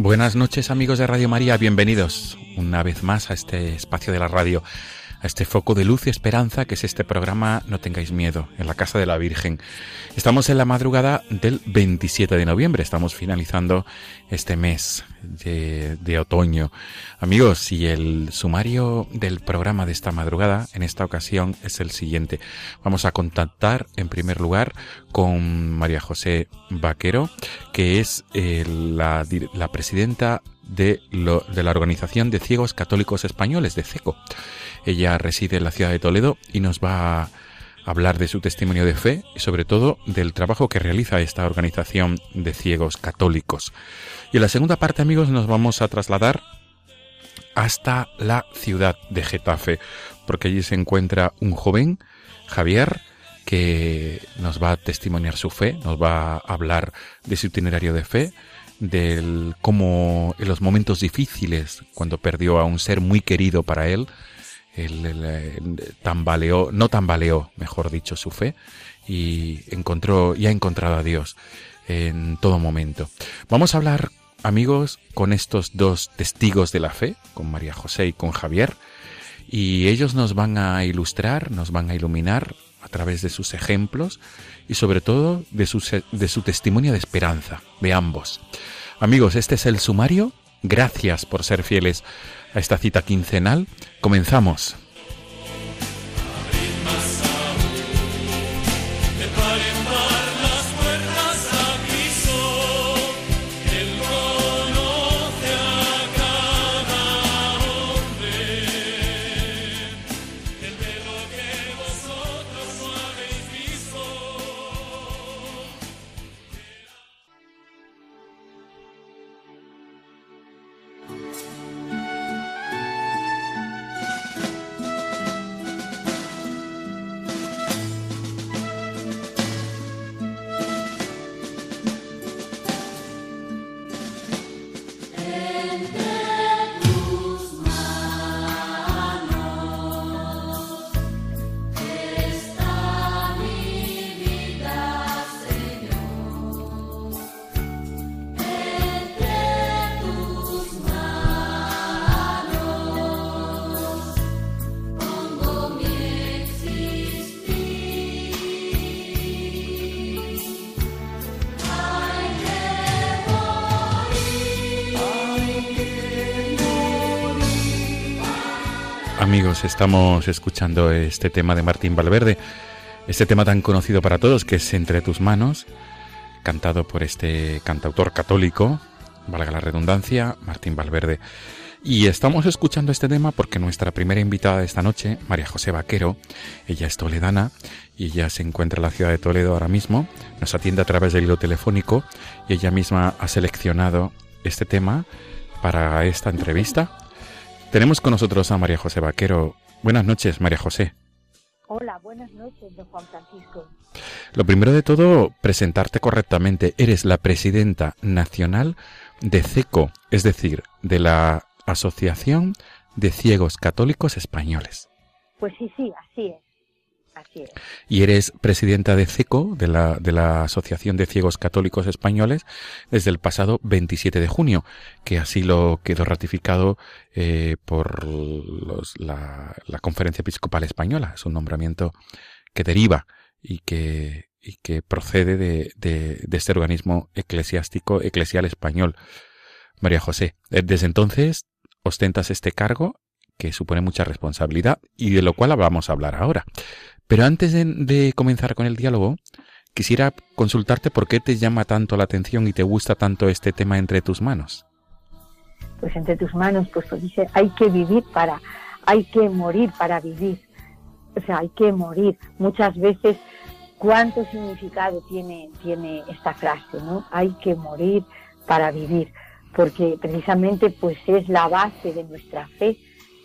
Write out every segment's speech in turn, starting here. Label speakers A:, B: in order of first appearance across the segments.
A: Buenas noches amigos de Radio María, bienvenidos una vez más a este espacio de la radio a este foco de luz y esperanza que es este programa No tengáis miedo, en la Casa de la Virgen. Estamos en la madrugada del 27 de noviembre, estamos finalizando este mes de, otoño. Amigos, y el sumario del programa de esta madrugada en esta ocasión es el siguiente. Vamos a contactar en primer lugar con María José Vaquero, que es eh, la, presidenta de la Organización de Ciegos Católicos Españoles, de CECO. Ella reside en la ciudad de Toledo y nos va a hablar de su testimonio de fe y sobre todo del trabajo que realiza esta organización de ciegos católicos. Y en la segunda parte, amigos, nos vamos a trasladar hasta la ciudad de Getafe, porque allí se encuentra un joven, Javier, que nos va a testimoniar su fe, nos va a hablar de su itinerario de fe, del cómo en los momentos difíciles, cuando perdió a un ser muy querido para él, él, tambaleó, no tambaleó, mejor dicho, su fe y encontró y ha encontrado a Dios en todo momento. Vamos a hablar, amigos, con estos dos testigos de la fe, con María José y con Javier, y ellos nos van a ilustrar, nos van a iluminar a través de sus ejemplos y sobre todo de su, de su testimonio de esperanza, de ambos. Amigos, este es el sumario. Gracias por ser fieles a esta cita quincenal. Comenzamos. Amigos, estamos escuchando este tema de Martín Valverde, este tema tan conocido para todos que es Entre tus manos, cantado por este cantautor católico, valga la redundancia, Martín Valverde. Y estamos escuchando este tema porque nuestra primera invitada de esta noche, María José Vaquero, ella es toledana y ella se encuentra en la ciudad de Toledo ahora mismo, nos atiende a través del hilo telefónico y ella misma ha seleccionado este tema para esta entrevista. Tenemos con nosotros a María José Vaquero. Buenas noches, María José.
B: Hola, buenas noches, don Juan Francisco.
A: Lo primero de todo, presentarte correctamente. Eres la presidenta nacional de CECO, es decir, de la Asociación de Ciegos Católicos Españoles.
B: Pues sí, sí, así es. Es.
A: Y eres presidenta de CECO, de la, de la Asociación de Ciegos Católicos Españoles, desde el pasado 27 de junio, que así lo quedó ratificado eh, por los, la, Conferencia Episcopal Española. Es un nombramiento que deriva y que, procede de, de, de este organismo eclesiástico eclesial español. María José, eh, desde entonces ostentas este cargo que supone mucha responsabilidad y de lo cual vamos a hablar ahora. Pero antes de, comenzar con el diálogo, quisiera consultarte por qué te llama tanto la atención y te gusta tanto este tema entre tus manos.
B: Pues entre tus manos, pues, pues dice, hay que vivir para, hay que morir para vivir. O sea, hay que morir. Muchas veces, ¿cuánto significado tiene, tiene esta frase, no? Hay que morir para vivir porque precisamente pues es la base de nuestra fe,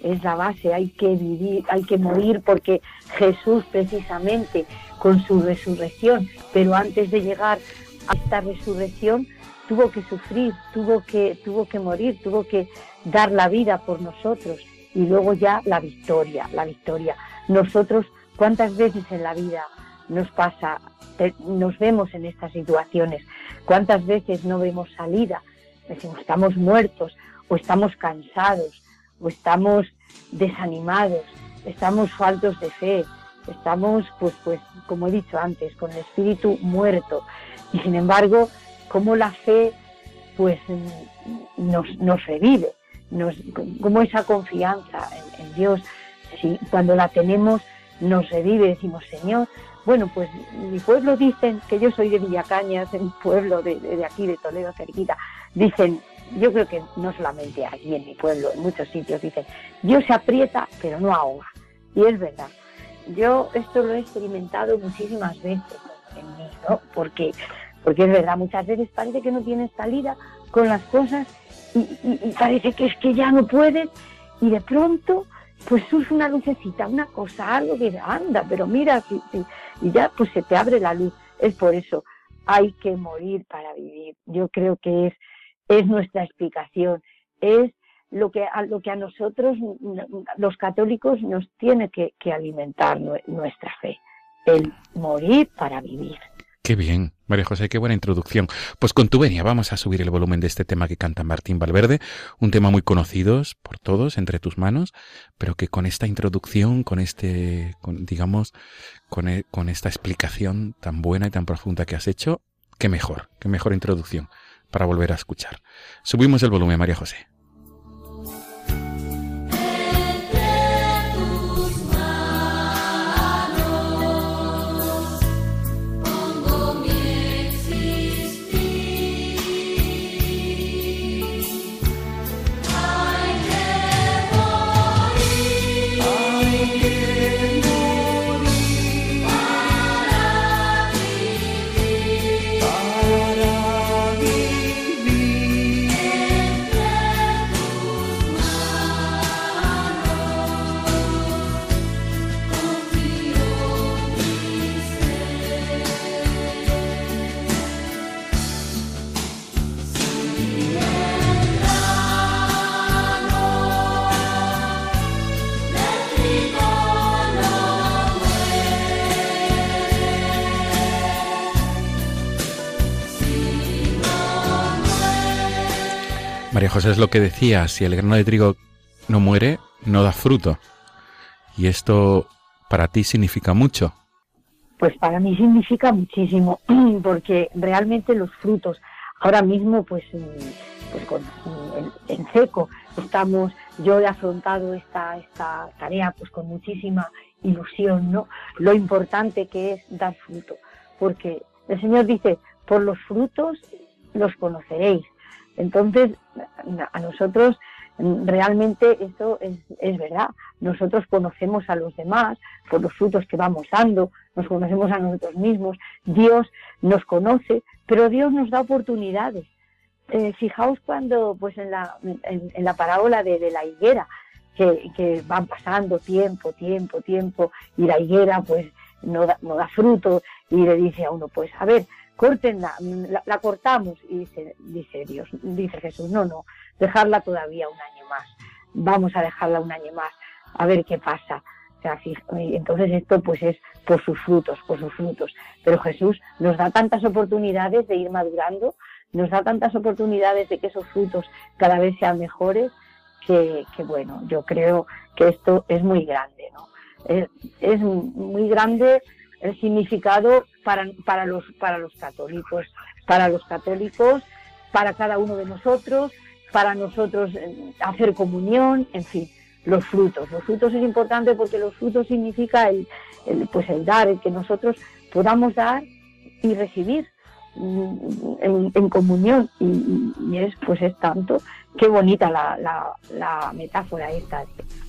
B: es la base, hay que vivir, hay que morir porque Jesús precisamente con su resurrección, pero antes de llegar a esta resurrección tuvo que sufrir, tuvo que tuvo que morir, tuvo que dar la vida por nosotros y luego ya la victoria, la victoria. Nosotros cuántas veces en la vida nos pasa, nos vemos en estas situaciones, cuántas veces no vemos salida, decimos estamos muertos o estamos cansados o estamos desanimados, estamos faltos de fe, estamos pues pues como he dicho antes con el espíritu muerto y sin embargo como la fe pues nos, nos revive, nos, como esa confianza en, Dios, si cuando la tenemos nos revive, decimos Señor, bueno, pues mi pueblo dicen que yo soy de Villacañas, un pueblo de, de, aquí, de Toledo, cerquita. Dicen, yo creo que no solamente aquí en mi pueblo, en muchos sitios dicen, Dios se aprieta, pero no ahoga. Y es verdad. Yo esto lo he experimentado muchísimas veces en mí, ¿no? Porque, porque es verdad, muchas veces parece que no tienes salida con las cosas y, y, y parece que es que ya no puedes y de pronto pues surge una lucecita, una cosa, algo que anda, pero mira, si, si, y ya pues se te abre la luz. Es por eso, hay que morir para vivir. Yo creo que es, es nuestra explicación, es lo que, a, lo que a nosotros, los católicos, nos tiene que, alimentar nuestra fe, el morir para vivir.
A: Qué bien, María José, qué buena introducción. Pues con tu venia vamos a subir el volumen de este tema que canta Martín Valverde, un tema muy conocido por todos, entre tus manos, pero que con esta introducción, con este, con, digamos, e, con esta explicación tan buena y tan profunda que has hecho, qué mejor, qué mejor introducción para volver a escuchar. Subimos el volumen, María José. José es lo que decía, si el grano de trigo no muere, no da fruto. Y esto para ti significa mucho.
B: Pues para mí significa muchísimo, porque realmente los frutos, ahora mismo pues, pues con, en, en, seco estamos, yo he afrontado esta, esta tarea pues con muchísima ilusión, ¿no? Lo importante que es dar fruto, porque el Señor dice, por los frutos los conoceréis. Entonces, a nosotros realmente eso es, verdad. Nosotros conocemos a los demás por los frutos que vamos dando, nos conocemos a nosotros mismos, Dios nos conoce, pero Dios nos da oportunidades. Eh, fijaos cuando, pues en la, en, en la parábola de, de la higuera, que, que, van pasando tiempo, tiempo, tiempo, y la higuera pues no da, no da fruto, y le dice a uno, pues a ver, córtenla, la, la, cortamos. Y dice, dice Dios, dice Jesús, no, no, dejarla todavía un año más. Vamos a dejarla un año más, a ver qué pasa. O sea, entonces esto pues es por sus frutos, por sus frutos. Pero Jesús nos da tantas oportunidades de ir madurando, nos da tantas oportunidades de que esos frutos cada vez sean mejores, que, bueno, yo creo que esto es muy grande, ¿no? Es muy grande el significado para, para, los, para los católicos, para los católicos, para cada uno de nosotros, para nosotros eh, hacer comunión, en fin, los frutos. Los frutos es importante porque los frutos significa el, pues el dar, el que nosotros podamos dar y recibir mm, en, comunión. Y, es pues es tanto. Qué bonita la, la, metáfora esta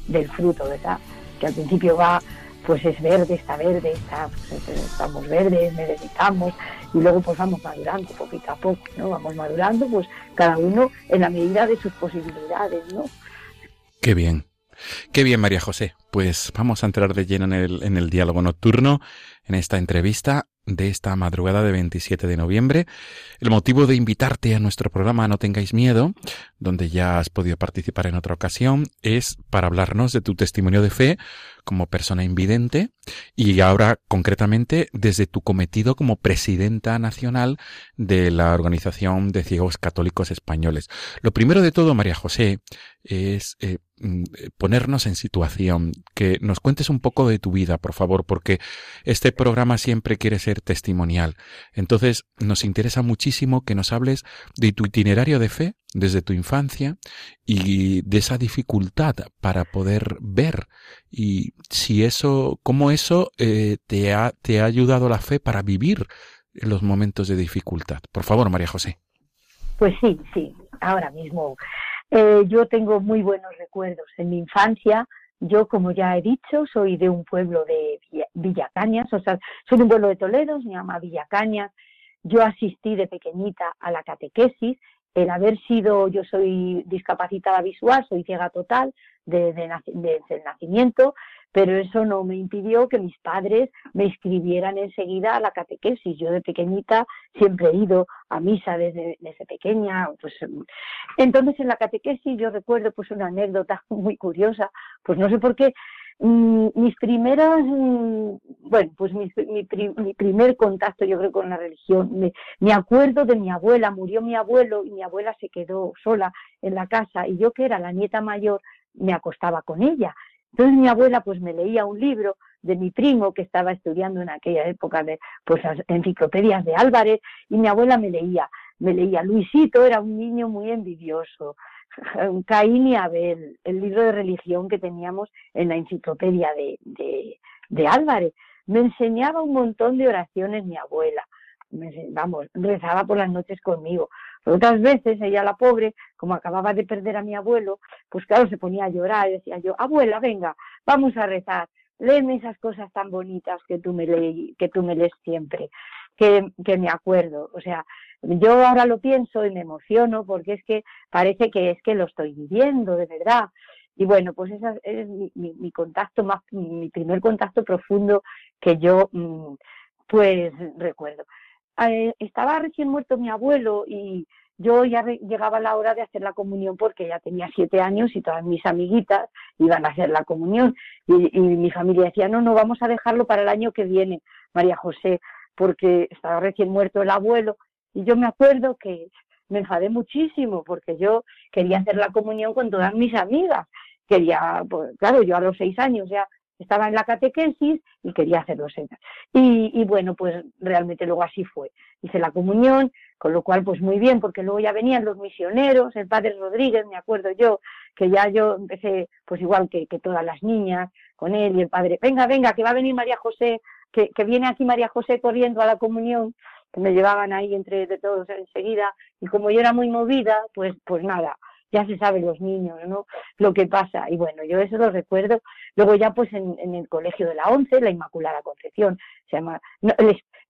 B: del fruto verdad que al principio va pues es verde está verde está, pues, estamos verdes necesitamos y luego pues vamos madurando poquito a poco no vamos madurando pues cada uno en la medida de sus posibilidades no
A: qué bien Qué bien, María José. Pues vamos a entrar de lleno en el, en el diálogo nocturno, en esta entrevista de esta madrugada de 27 de noviembre. El motivo de invitarte a nuestro programa No tengáis miedo, donde ya has podido participar en otra ocasión, es para hablarnos de tu testimonio de fe como persona invidente y ahora concretamente desde tu cometido como presidenta nacional de la Organización de Ciegos Católicos Españoles. Lo primero de todo, María José, es eh, mm, ponernos en situación, que nos cuentes un poco de tu vida, por favor, porque este programa siempre quiere ser testimonial. Entonces, nos interesa muchísimo que nos hables de tu itinerario de fe desde tu infancia y de esa dificultad para poder ver y si eso, cómo eso eh, te, ha, te ha ayudado la fe para vivir los momentos de dificultad. Por favor, María José.
B: Pues sí, sí, ahora mismo. Eh, yo tengo muy buenos recuerdos. En mi infancia, yo, como ya he dicho, soy de un pueblo de Villacañas, o sea, soy de un pueblo de Toledo, se llama Villacañas. Yo asistí de pequeñita a la catequesis el haber sido, yo soy discapacitada visual, soy ciega total desde, el nacimiento, pero eso no me impidió que mis padres me inscribieran enseguida a la catequesis. Yo de pequeñita siempre he ido a misa desde, desde pequeña. Pues, entonces en la catequesis yo recuerdo pues una anécdota muy curiosa, pues no sé por qué mis primeras, mm, bueno, pues mi, mi, primer contacto yo creo con la religión, me, me, acuerdo de mi abuela, murió mi abuelo y mi abuela se quedó sola en la casa y yo que era la nieta mayor me acostaba con ella. Entonces mi abuela pues me leía un libro de mi primo que estaba estudiando en aquella época de pues enciclopedias de Álvarez y mi abuela me leía, me leía Luisito era un niño muy envidioso, Caín y Abel, el libro de religión que teníamos en la enciclopedia de, de, Álvarez. Me enseñaba un montón de oraciones mi abuela. vamos, rezaba por las noches conmigo. otras veces ella, la pobre, como acababa de perder a mi abuelo, pues claro, se ponía a llorar y decía yo, abuela, venga, vamos a rezar, léeme esas cosas tan bonitas que tú me, que tú me lees siempre, que, me acuerdo. O sea, yo ahora lo pienso y me emociono porque es que parece que es que lo estoy viviendo de verdad. Y bueno, pues ese es mi, contacto más, mi primer contacto profundo que yo mm, pues recuerdo. Eh, estaba recién muerto mi abuelo y yo ya llegaba la hora de hacer la comunión porque ya tenía siete años y todas mis amiguitas iban a hacer la comunión y, y mi familia decía, no, no, vamos a dejarlo para el año que viene, María José, porque estaba recién muerto el abuelo y yo me acuerdo que me enfadé muchísimo porque yo quería hacer la comunión con todas mis amigas. Quería, pues, claro, yo a los seis años ya estaba en la catequesis y quería hacerlo y, y bueno, pues realmente luego así fue. Hice la comunión, con lo cual pues muy bien, porque luego ya venían los misioneros, el padre Rodríguez, me acuerdo yo, que ya yo empecé pues igual que, que todas las niñas con él y el padre, venga, venga, que va a venir María José, que, viene aquí María José corriendo a la comunión que me llevaban ahí entre de todos enseguida y como yo era muy movida, pues pues nada, ya se sabe los niños, ¿no? Lo que pasa. Y bueno, yo eso lo recuerdo. Luego ya pues en, el colegio de la ONCE, la Inmaculada Concepción, se llama...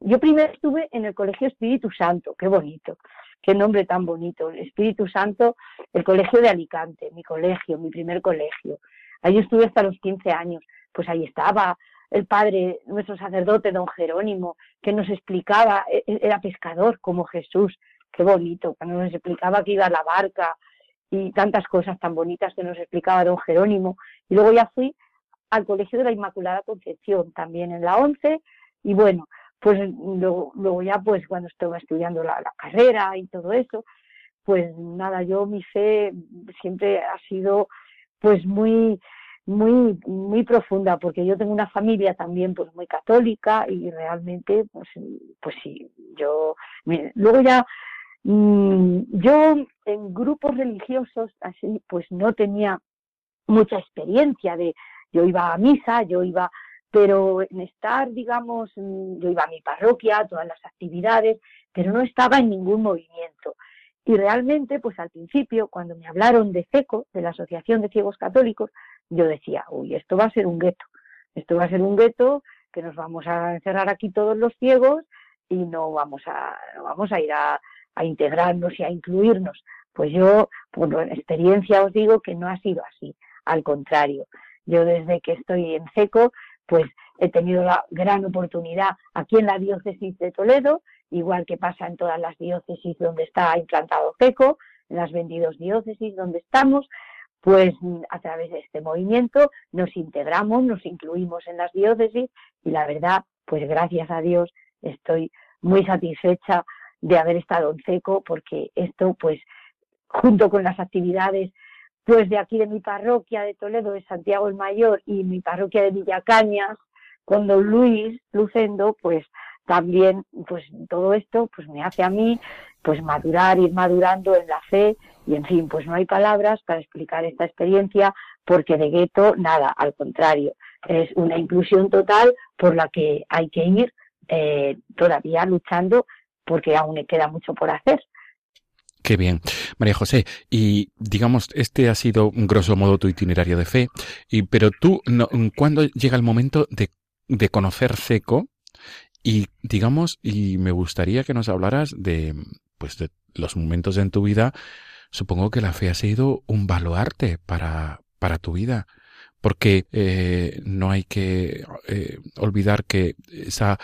B: yo primero estuve en el colegio Espíritu Santo, qué bonito, qué nombre tan bonito. El Espíritu Santo, el colegio de Alicante, mi colegio, mi primer colegio. Ahí estuve hasta los 15 años. Pues ahí estaba el padre, nuestro sacerdote, don Jerónimo, que nos explicaba, e, e, era pescador como Jesús, qué bonito, cuando nos explicaba que iba a la barca y tantas cosas tan bonitas que nos explicaba don Jerónimo. Y luego ya fui al Colegio de la Inmaculada Concepción, también en la 11, y bueno, pues luego, ya pues cuando estaba estudiando la, la carrera y todo eso, pues nada, yo mi fe siempre ha sido pues muy muy muy profunda porque yo tengo una familia también pues muy católica y realmente pues pues sí yo luego ya mm, yo en grupos religiosos así pues no tenía mucha experiencia de yo iba a misa yo iba pero en estar digamos yo iba a mi parroquia todas las actividades pero no estaba en ningún movimiento. Y realmente, pues al principio, cuando me hablaron de CECO, de la Asociación de Ciegos Católicos, yo decía, uy, esto va a ser un gueto, esto va a ser un gueto que nos vamos a encerrar aquí todos los ciegos y no vamos a, vamos a ir a, a integrarnos y a incluirnos. Pues yo, por experiencia os digo que no ha sido así, al contrario. Yo desde que estoy en CECO, pues he tenido la gran oportunidad aquí en la diócesis de Toledo igual que pasa en todas las diócesis donde está implantado FECO, en las 22 diócesis donde estamos, pues a través de este movimiento nos integramos, nos incluimos en las diócesis y la verdad, pues gracias a Dios estoy muy satisfecha de haber estado en FECO porque esto pues junto con las actividades pues de aquí de mi parroquia de Toledo, de Santiago el Mayor y mi parroquia de Villacañas, con don Luis Lucendo, pues también pues todo esto pues me hace a mí pues madurar, ir madurando en la fe y en fin, pues no hay palabras para explicar esta experiencia porque de gueto nada, al contrario, es una inclusión total por la que hay que ir eh, todavía luchando porque aún queda mucho por hacer.
A: Qué bien. María José, y digamos, este ha sido grosso modo tu itinerario de fe, y, pero tú, no, ¿cuándo llega el momento de, de conocer Seco y digamos, y me gustaría que nos hablaras de, pues, de los momentos en tu vida. Supongo que la fe ha sido un baluarte para, para tu vida, porque eh, no hay que eh, olvidar que esa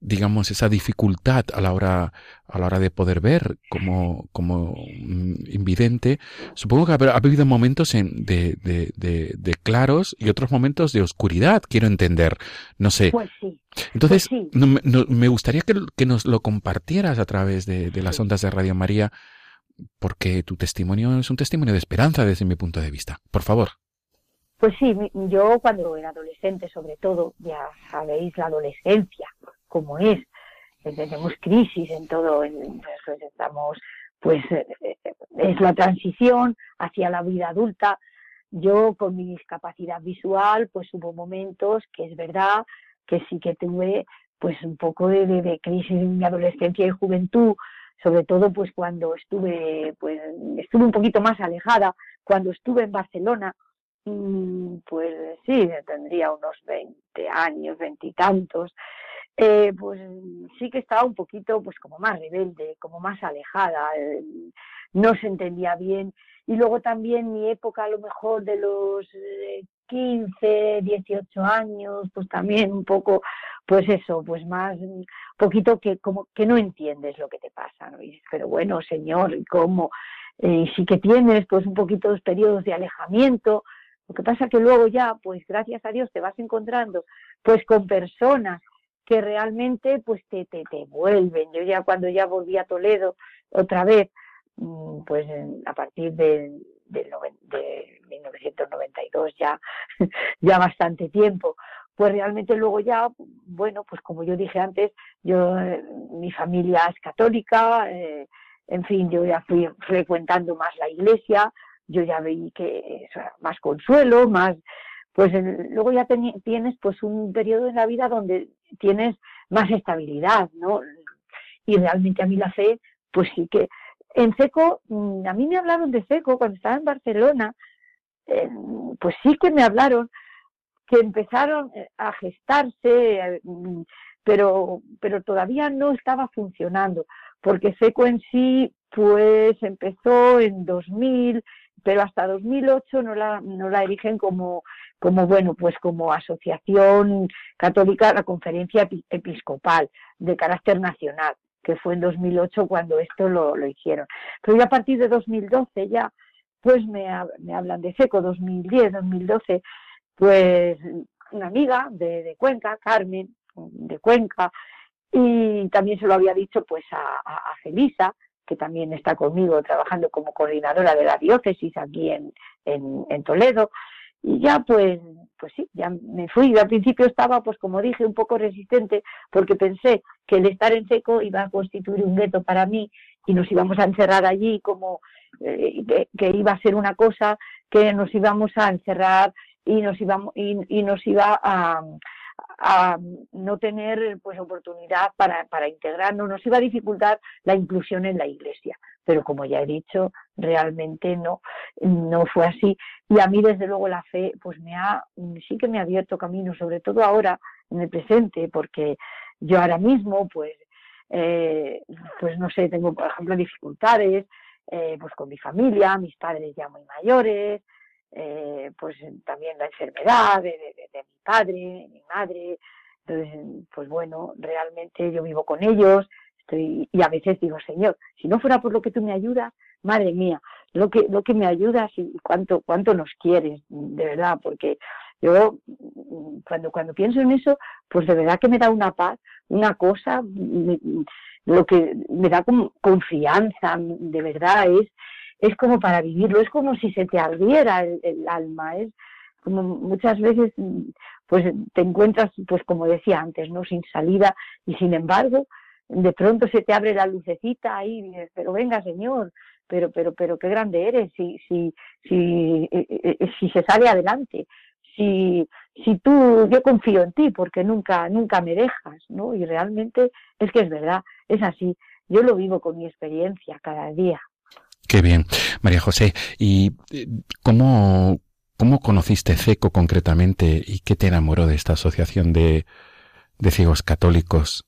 A: digamos, esa dificultad a la hora, a la hora de poder ver como, como invidente, supongo que ha, habido momentos en, de, de, de, claros y otros momentos de oscuridad, quiero entender. No sé.
B: Pues sí.
A: Entonces, pues me gustaría que, que, nos lo compartieras a través de, de las ondas de Radio María, porque tu testimonio es un testimonio de esperanza desde mi punto de vista. Por favor.
B: Pues sí, yo cuando era adolescente, sobre todo, ya sabéis la adolescencia, como es, tenemos crisis en todo, pues estamos, pues eh, es la transición hacia la vida adulta. Yo con mi discapacidad visual, pues hubo momentos que es verdad que sí que tuve pues un poco de, de crisis en mi adolescencia y juventud, sobre todo pues cuando estuve, pues estuve un poquito más alejada, cuando estuve en Barcelona, Mm, pues sí, tendría unos 20 años, veintitantos, eh, pues sí que estaba un poquito, pues como más rebelde, como más alejada, eh, no se entendía bien. Y luego también mi época, a lo mejor de los 15, eh, 18 años, pues también un poco, pues eso, pues más, un poquito que como que no entiendes lo que te pasa, ¿no? pero bueno, señor, ¿cómo? Y sí que tienes, pues un poquito de periodos de alejamiento, lo que pasa que luego ya, pues gracias a Dios te vas encontrando pues con personas que realmente pues te, te, te vuelven. Yo ya cuando ya volví a Toledo otra vez, mm, pues a partir de, de, de 1992 ya, ya bastante tiempo, pues realmente luego ya, bueno, pues como yo dije antes, yo, mi familia es católica, eh, en fin, yo ya fui frecuentando más la iglesia, yo ya veí que más consuelo, más, pues luego ya tienes pues un periodo en la vida donde tienes más estabilidad, ¿no? Y realmente a mí la fe, pues sí que en Seco, mm, a mí me hablaron de Seco cuando estaba en Barcelona, eh, pues sí que me hablaron que empezaron eh, a gestarse, mm, pero, pero todavía no estaba funcionando, porque Seco en sí, pues empezó en 2000, pero hasta 2008 no la, no la erigen como, como, bueno, pues como asociación católica, la conferencia episcopal de carácter nacional, que fue en 2008 cuando esto lo, lo hicieron. Pero ya a partir de 2012 ya, pues me, me hablan de SECO, 2010, 2012, pues una amiga de, Cuenca, Carmen, de Cuenca, y también se lo había dicho pues a, a Felisa, que también está conmigo trabajando como coordinadora de la diócesis aquí en, en, Toledo. Y ya pues, pues sí, ya me fui. Yo al principio estaba, pues como dije, un poco resistente porque pensé que el estar en seco iba a constituir un gueto para mí y nos íbamos a encerrar allí como eh, que, iba a ser una cosa que nos íbamos a encerrar y nos íbamos y, nos iba a, a no tener pues oportunidad para, para integrarnos, nos iba a dificultar la inclusión en la iglesia. Pero como ya he dicho, realmente no, no fue así. Y a mí, desde luego, la fe, pues me ha, sí que me ha abierto camino, sobre todo ahora, en el presente, porque yo ahora mismo, pues, eh, pues no sé, tengo, por ejemplo, dificultades, eh, pues con mi familia, mis padres ya muy mayores, eh, pues también la enfermedad de, mi padre, de mi madre. Entonces, pues bueno, realmente yo vivo con ellos estoy, y a veces digo, Señor, si no fuera por lo que tú me ayudas, madre mía, lo que, lo que me ayudas y cuánto, cuánto nos quieres, de verdad, porque yo cuando, cuando pienso en eso, pues de verdad que me da una paz, una cosa, lo que me da confianza, de verdad, es, es como para vivirlo, es como si se te ardiera el, alma, es como muchas veces pues te encuentras, pues como decía antes, ¿no? Sin salida y sin embargo, de pronto se te abre la lucecita ahí y pero venga señor, pero, pero, pero qué grande eres, si, si, si, eh, eh, eh, si se sale adelante, si, si tú, yo confío en ti porque nunca, nunca me dejas, ¿no? Y realmente es que es verdad, es así. Yo lo vivo con mi experiencia cada día.
A: Qué bien, María José. ¿Y eh, cómo, cómo conociste CECO concretamente y qué te enamoró de esta asociación de, de ciegos católicos?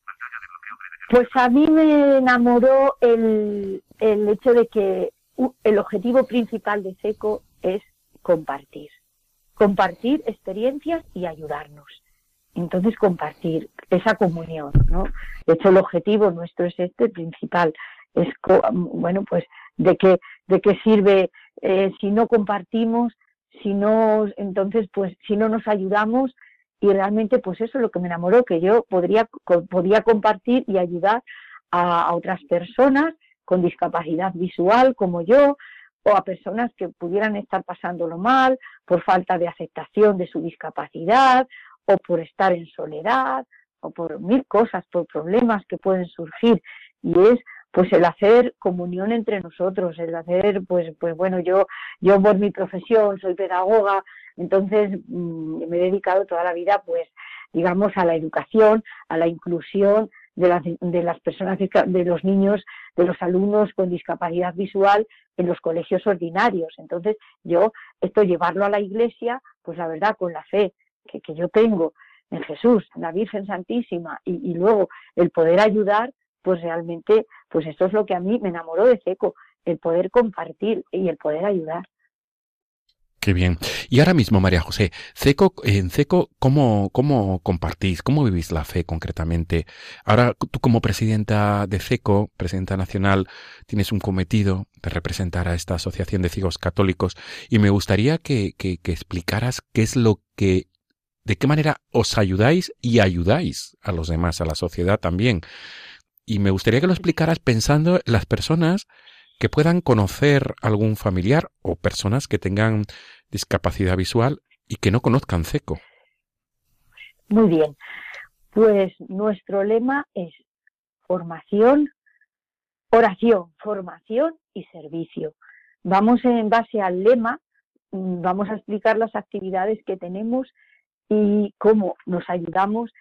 B: Pues a mí me enamoró el, el hecho de que el objetivo principal de SECO es compartir. Compartir experiencias y ayudarnos. Entonces compartir esa comunión, ¿no? De hecho el objetivo nuestro es este principal, es bueno pues de qué, de qué sirve eh, si no compartimos, si no, entonces, pues, si no nos ayudamos, y realmente, pues eso es lo que me enamoró, que yo podría, podía compartir y ayudar a, otras personas con discapacidad visual como yo, o a personas que pudieran estar pasándolo mal por falta de aceptación de su discapacidad, o por estar en soledad, o por mil cosas, por problemas que pueden surgir. Y es pues el hacer comunión entre nosotros, el hacer, pues, pues bueno, yo, yo por mi profesión soy pedagoga, entonces mm, me he dedicado toda la vida, pues, digamos, a la educación, a la inclusión de las, de las personas, de los niños, de los alumnos con discapacidad visual en los colegios ordinarios. Entonces, yo, esto llevarlo a la iglesia, pues la verdad, con la fe que, que yo tengo en Jesús, en la Virgen Santísima, y, y luego el poder ayudar, pues realmente, pues esto es lo que a mí me enamoró de Ceco, el poder compartir y el poder ayudar.
A: Qué bien. Y ahora mismo, María José, Ceco, en Ceco, ¿cómo, ¿cómo compartís? ¿Cómo vivís la fe concretamente? Ahora, tú como presidenta de Ceco, presidenta nacional, tienes un cometido de representar a esta asociación de ciegos católicos y me gustaría que, que, que explicaras qué es lo que, de qué manera os ayudáis y ayudáis a los demás, a la sociedad también. Y me gustaría que lo explicaras pensando en las personas que puedan conocer algún familiar o personas que tengan discapacidad visual y que no conozcan CECO.
B: Muy bien. Pues nuestro lema es formación, oración, formación y servicio. Vamos en base al lema, vamos a explicar las actividades que tenemos y cómo nos ayudamos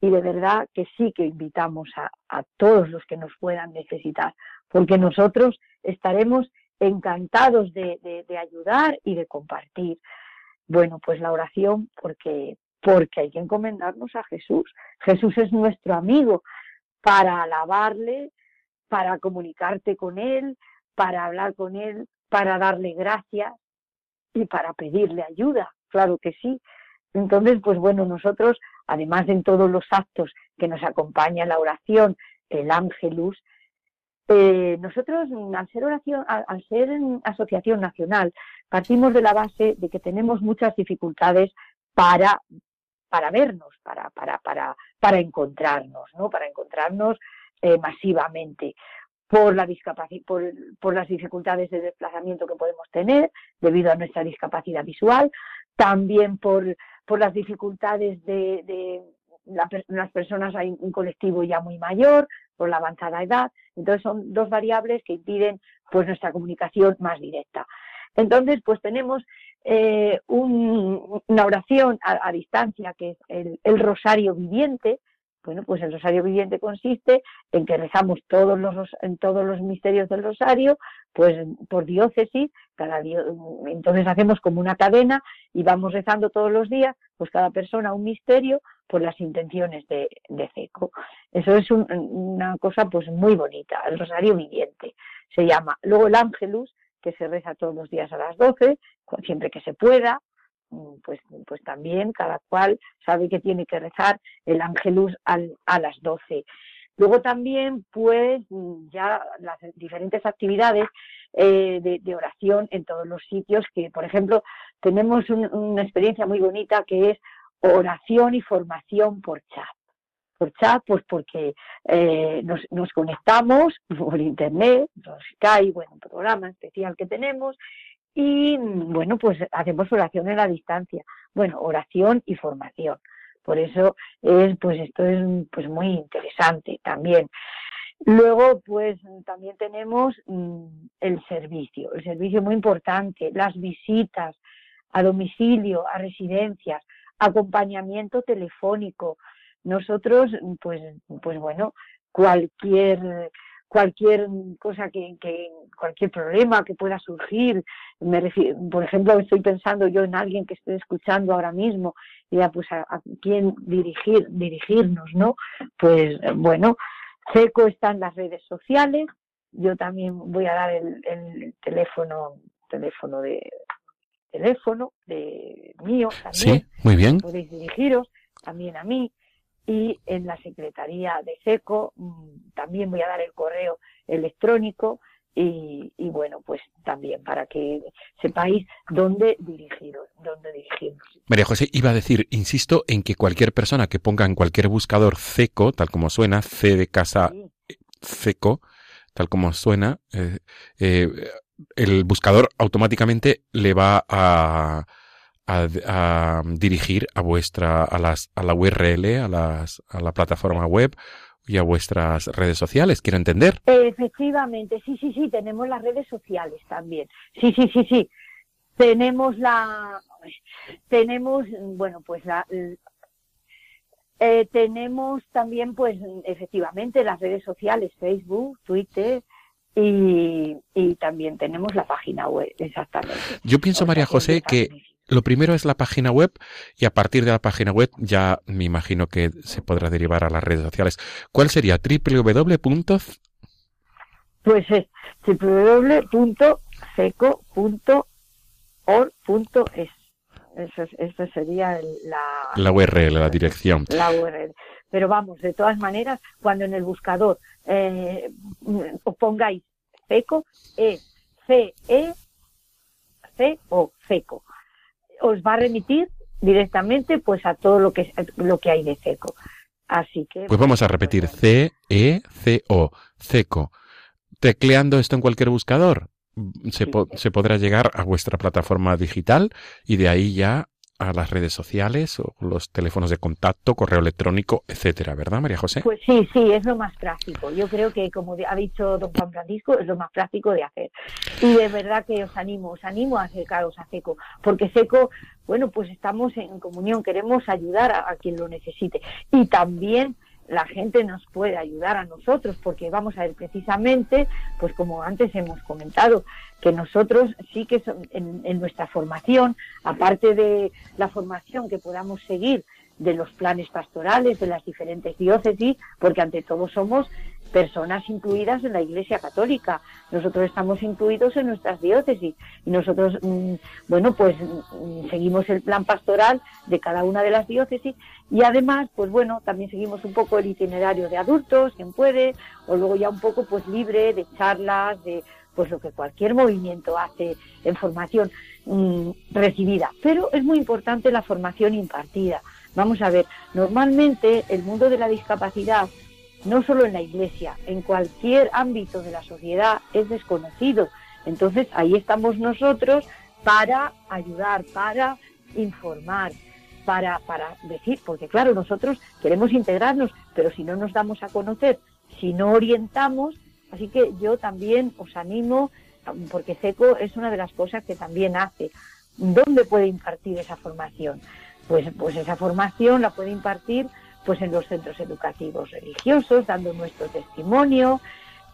B: y de verdad que sí que invitamos a, todos los que nos puedan necesitar, porque nosotros estaremos encantados de, ayudar y de compartir. Bueno, pues la oración, porque, porque hay que encomendarnos a Jesús. Jesús es nuestro amigo para alabarle, para comunicarte con Él, para hablar con Él, para darle gracias y para pedirle ayuda. Claro que sí. Entonces, pues bueno, nosotros además en todos los actos que nos acompaña la oración, el ángelus, eh, nosotros al ser oración, al, ser asociación nacional, partimos de la base de que tenemos muchas dificultades para, para vernos, para, para, para, para encontrarnos, ¿no? Para encontrarnos eh, masivamente por, la por, por las dificultades de desplazamiento que podemos tener debido a nuestra discapacidad visual, también por, por las dificultades de, de las personas, hay un colectivo ya muy mayor, por la avanzada edad, entonces son dos variables que impiden pues nuestra comunicación más directa. Entonces, pues tenemos eh, una oración a, distancia que es el, rosario viviente. Bueno, pues el rosario viviente consiste en que rezamos todos los en todos los misterios del rosario, pues por diócesis, cada entonces hacemos como una cadena y vamos rezando todos los días, pues cada persona un misterio por las intenciones de, de CECO. Eso es una cosa pues muy bonita, el rosario viviente se llama. Luego el ángelus, que se reza todos los días a las 12, siempre que se pueda, pues, pues también cada cual sabe que tiene que rezar el ángelus a las 12. Luego también, pues, mm, ya las diferentes actividades eh, de, oración en todos los sitios, que, por ejemplo, tenemos una experiencia muy bonita que es oración y formación por chat por chat, pues porque eh, nos, nos, conectamos por internet, los Skype, bueno, un programa especial que tenemos, y bueno, pues hacemos oración en la distancia. Bueno, oración y formación. Por eso es, pues esto es pues muy interesante también. Luego, pues también tenemos mm, el servicio, el servicio muy importante, las visitas a domicilio, a residencias, acompañamiento telefónico, nosotros, pues, pues bueno, cualquier cualquier cosa que, cualquier problema que pueda surgir. Me refiero, por ejemplo estoy pensando yo en alguien que esté escuchando ahora mismo y ya pues a, quién dirigir dirigirnos no pues bueno seco está en las redes sociales. Yo también voy a dar el, el teléfono teléfono de teléfono de mío también.
A: Sí muy bien.
B: Podéis dirigiros también a mí y en la Secretaría de SECO mm, también voy a dar el correo electrónico y, bueno, pues también para que sepáis dónde dirigiros, dónde dirigirnos.
A: María José, iba a decir, insisto en que cualquier persona que ponga en cualquier buscador CECO, tal como suena, C de casa CECO, tal como suena, eh, eh, el buscador automáticamente le va a a, dirigir a vuestra a las a la URL, a las a la plataforma web y a vuestras redes sociales, quiero entender.
B: Efectivamente, sí, sí, sí, tenemos las redes sociales también. Sí, sí, sí, sí. Tenemos la tenemos bueno, pues la eh, tenemos también, pues, efectivamente, las redes sociales, Facebook, Twitter, y, y también tenemos la página web, exactamente.
A: Yo pienso, María José, que lo primero es la página web y a partir de la página web ya me imagino que se podrá derivar a las redes sociales. ¿Cuál sería? www.
B: Pues es www.seco.org.es. Esa sería la,
A: la URL, la dirección.
B: La URL. Pero vamos, de todas maneras, cuando en el buscador eh, pongáis seco, E, C, E, o seco os va a remitir directamente pues a todo lo que lo que hay de seco. Así que
A: Pues vamos a repetir C E C O, seco. Tecleando esto en cualquier buscador se, se podrá llegar a vuestra plataforma digital y de ahí ya a las redes sociales o los teléfonos de contacto, correo electrónico, etcétera, ¿verdad, María José?
B: Pues sí, sí, es lo más práctico. Yo creo que, como ha dicho don Juan Francisco, es lo más práctico de hacer. Y de verdad que os animo, os animo a acercaros a SECO, porque SECO, bueno, pues estamos en comunión, queremos ayudar a quien lo necesite. Y también la gente nos puede ayudar a nosotros, porque vamos a ver precisamente, pues como antes hemos comentado, que nosotros sí que en, en nuestra formación, aparte de la formación que podamos seguir de los planes pastorales de las diferentes diócesis, porque ante todo somos personas incluidas en la Iglesia Católica. Nosotros estamos incluidos en nuestras diócesis y nosotros, mm, bueno, pues mm, seguimos el plan pastoral de cada una de las diócesis y además, pues bueno, también seguimos un poco el itinerario de adultos, quien puede, o luego ya un poco pues libre de charlas, de pues lo que cualquier movimiento hace en formación mm, recibida. Pero es muy importante la formación impartida. Vamos a ver, normalmente el mundo de la discapacidad no solo en la iglesia, en cualquier ámbito de la sociedad es desconocido. Entonces ahí estamos nosotros para ayudar, para informar, para, para decir, porque claro, nosotros queremos integrarnos, pero si no nos damos a conocer, si no orientamos, así que yo también os animo, porque SECO es una de las cosas que también hace. ¿Dónde puede impartir esa formación? Pues, pues esa formación la puede impartir pues en los centros educativos religiosos, dando nuestro testimonio,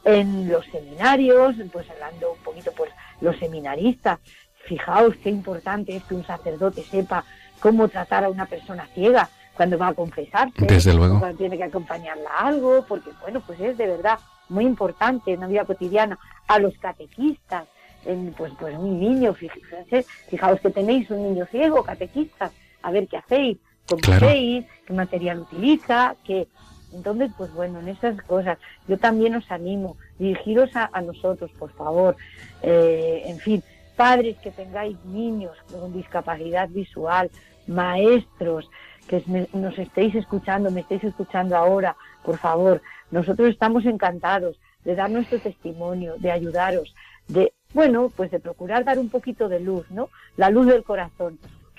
B: en los seminarios, pues hablando un poquito, pues los seminaristas. Fijaos qué importante es que un sacerdote sepa cómo tratar a una persona ciega cuando va a confesarse,
A: Desde luego.
B: cuando tiene que acompañarla a algo, porque bueno, pues es de verdad muy importante en la vida cotidiana. A los catequistas, en, pues, pues un niño, fíjense, fijaos que tenéis un niño ciego, catequistas, a ver qué hacéis, cómo
A: Claro.
B: hacéis, qué material utiliza, qué... Entonces, pues bueno, en esas cosas yo también os animo, dirigiros a, a nosotros, por favor. Eh, en fin, padres que tengáis niños con discapacidad visual, maestros que nos estéis escuchando, me estéis escuchando ahora, por favor, nosotros estamos encantados de dar nuestro testimonio, de ayudaros, de, bueno, pues de procurar dar un poquito de luz, ¿no? La luz del corazón,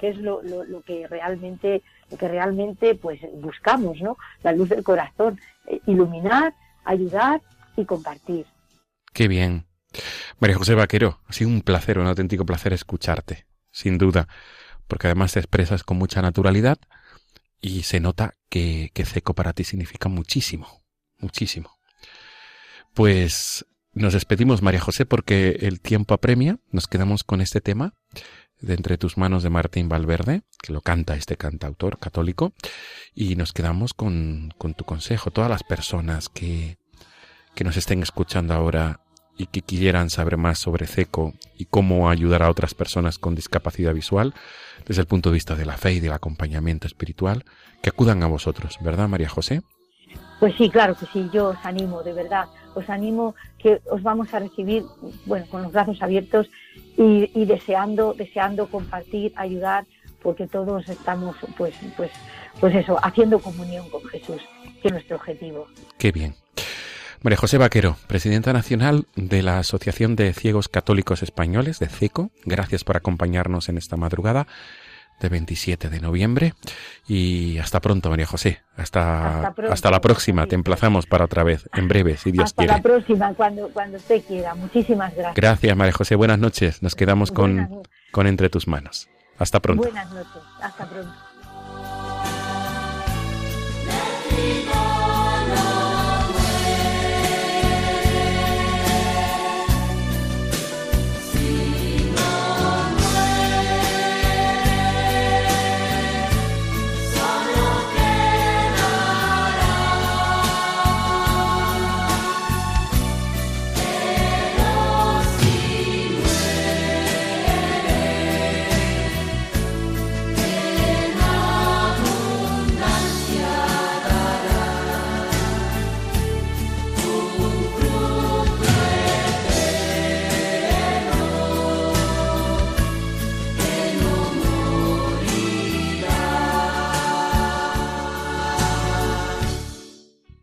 B: es lo, lo, que realmente, lo que realmente pues buscamos, ¿no? La luz del corazón, eh, iluminar, ayudar y compartir.
A: Qué bien. María José Vaquero, ha sido un placer, un auténtico placer escucharte, sin duda, porque además te expresas con mucha naturalidad y se nota que, que Ceco para ti significa muchísimo, muchísimo. Pues nos despedimos, María José, porque el tiempo apremia. Nos quedamos con este tema de Entre tus manos de Martín Valverde, que lo canta este cantautor católico, y nos quedamos con, con tu consejo. Todas las personas que, que nos estén escuchando ahora y que quieran saber más sobre CECO y cómo ayudar a otras personas con discapacidad visual desde el punto de vista de la fe y del acompañamiento espiritual, que acudan a vosotros, ¿verdad, María José?
B: Pues sí, claro que sí, yo os animo, de verdad, os animo que os vamos a recibir, bueno, con los brazos abiertos y, y deseando, deseando compartir, ayudar, porque todos estamos, pues, pues, pues eso, haciendo comunión con Jesús, que es nuestro objetivo.
A: Qué bien. María José Vaquero, presidenta nacional de la Asociación de Ciegos Católicos Españoles, de CECO, gracias por acompañarnos en esta madrugada de 27 de noviembre. Y hasta pronto, María José. Hasta,
B: Hasta pronto.
A: hasta la próxima.
B: Sí.
A: Te emplazamos para otra vez, en breve, si Dios
B: Hasta
A: quiere.
B: la próxima, cuando, cuando usted quiera. Muchísimas gracias.
A: Gracias, María José. Buenas noches. Nos quedamos con, con Entre tus manos. Hasta pronto.
B: Buenas noches. Hasta pronto.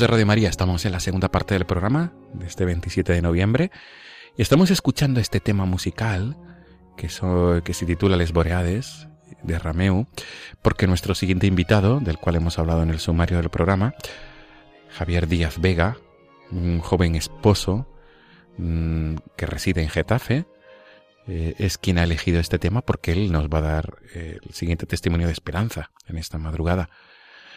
A: De Radio María, estamos en la segunda parte del programa de este 27 de noviembre y estamos escuchando este tema musical que, que se titula Les Boreades de Rameu, porque nuestro siguiente invitado, del cual hemos hablado en el sumario del programa, Javier Díaz Vega, un joven esposo mm, que reside en Getafe, eh, es quien ha elegido este tema porque él nos va a dar eh, el siguiente testimonio de esperanza en esta madrugada.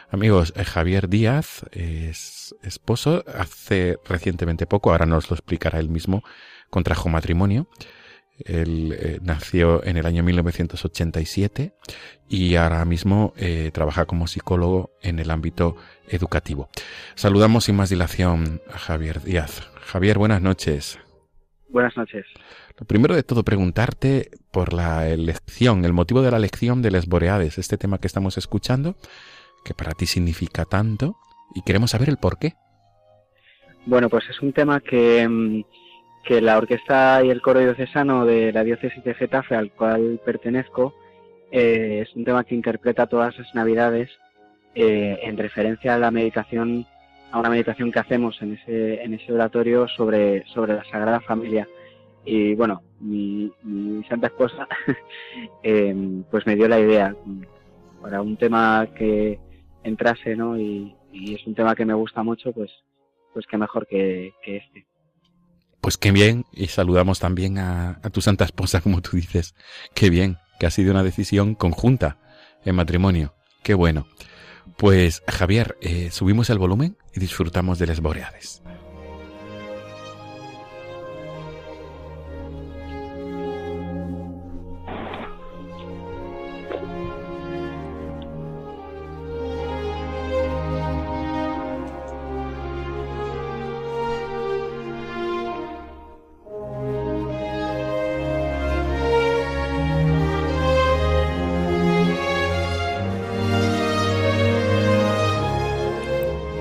A: Amigos, eh, Javier Díaz es esposo, hace recientemente poco, ahora nos lo explicará él mismo, contrajo matrimonio Él eh, nació en el año 1987 y ahora mismo eh, trabaja como psicólogo en el ámbito educativo. Saludamos sin más dilación a Javier Díaz. Javier, buenas noches.
C: Buenas noches.
A: Lo primero de todo, preguntarte por la elección, el motivo de la elección de Les Boreades, este tema que estamos escuchando, que para ti significa tanto, y queremos saber el por qué.
C: Bueno, pues es un tema que, mm, que la orquesta y el coro diocesano de la diócesis de Getafe, al cual pertenezco, eh, es un tema que interpreta todas las navidades eh, en referencia a la meditación, a una meditación que hacemos en ese, en ese oratorio sobre, sobre la Sagrada Familia. Y bueno, mi, santa esposa eh, pues me dio la idea para un tema que entrase, ¿no? Y, es un tema que me gusta mucho, pues, pues qué mejor que, este.
A: Pues qué bien, y saludamos también a, tu santa esposa, como tú dices. Qué bien, que ha sido una decisión conjunta en matrimonio. Qué bueno. Pues Javier, eh, subimos el volumen y disfrutamos de las boreades.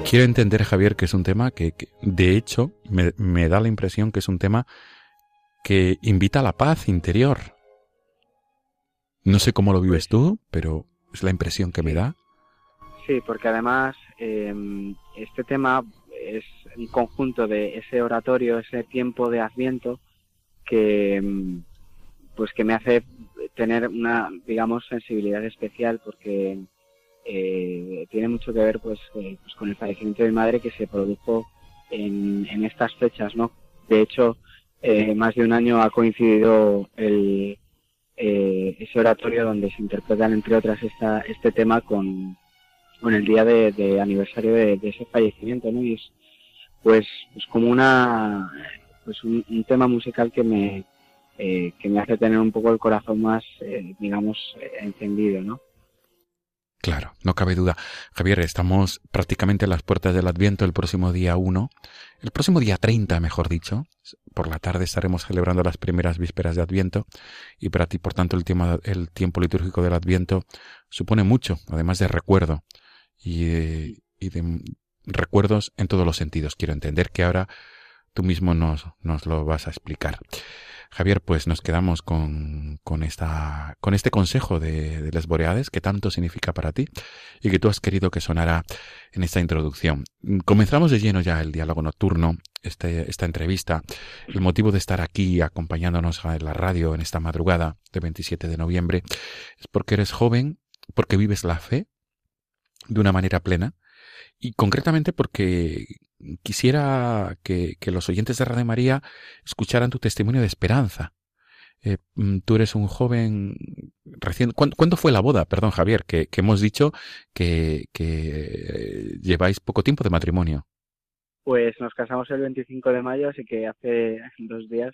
A: Quiero entender, Javier, que es un tema que, de hecho, me, da la impresión que es un tema que invita a la paz interior. No sé cómo lo vives tú, pero es la impresión que me da.
C: Sí, porque además em, este tema es el conjunto de ese oratorio, ese tiempo de Adviento que em, pues que me hace tener una digamos sensibilidad especial porque eh, tiene mucho que ver pues, eh, pues, con el fallecimiento de mi madre que se produjo en, estas fechas, ¿no? De hecho, eh, más de un año ha coincidido el, eh, ese oratorio donde se interpretan, entre otras, esta, este tema con, el día de, aniversario de, ese fallecimiento, ¿no? Y es, pues, pues como una, pues un, tema musical que me, que me hace tener un poco el corazón más, digamos, encendido, ¿no?
A: Claro, no cabe duda. Javier, estamos prácticamente a las puertas del Adviento el próximo día 1. El próximo día 30, mejor dicho. Por la tarde estaremos celebrando las primeras vísperas de Adviento y para ti, por tanto, el, el tiempo litúrgico del Adviento supone mucho, además de recuerdo y de, recuerdos en todos los sentidos. Quiero entender que ahora tú mismo nos lo vas a explicar. Javier, pues nos quedamos con, con, esta, con este consejo de, de las Boreades que tanto significa para ti y que tú has querido que sonara en esta introducción. Comenzamos de lleno ya el diálogo nocturno, este, esta entrevista. El motivo de estar aquí acompañándonos en la radio en esta madrugada de 27 de noviembre es porque eres joven, porque vives la fe de una manera plena y concretamente porque quisiera que, los oyentes de Radio María escucharan tu testimonio de esperanza. Eh, mm, tú eres un joven recién. ¿Cuándo, fue la boda? Perdón, Javier, que, hemos dicho que, que, lleváis poco tiempo de matrimonio.
C: Pues nos casamos el 25 de mayo, así que hace dos días